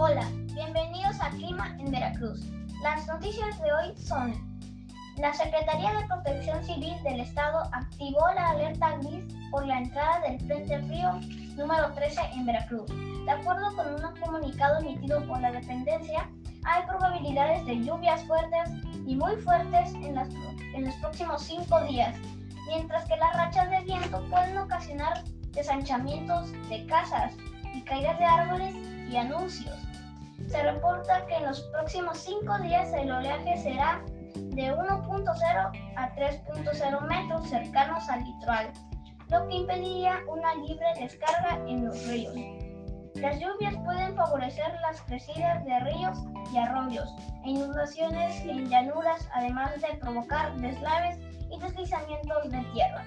Hola, bienvenidos a Clima en Veracruz. Las noticias de hoy son, la Secretaría de Protección Civil del Estado activó la alerta gris por la entrada del Frente Frío número 13 en Veracruz. De acuerdo con un comunicado emitido por la dependencia, hay probabilidades de lluvias fuertes y muy fuertes en, en los próximos cinco días, mientras que las rachas de viento pueden ocasionar desanchamientos de casas y caídas de árboles anuncios. Se reporta que en los próximos cinco días el oleaje será de 1.0 a 3.0 metros cercanos al litoral, lo que impediría una libre descarga en los ríos. Las lluvias pueden favorecer las crecidas de ríos y arroyos e inundaciones en llanuras, además de provocar deslaves y deslizamientos de tierra.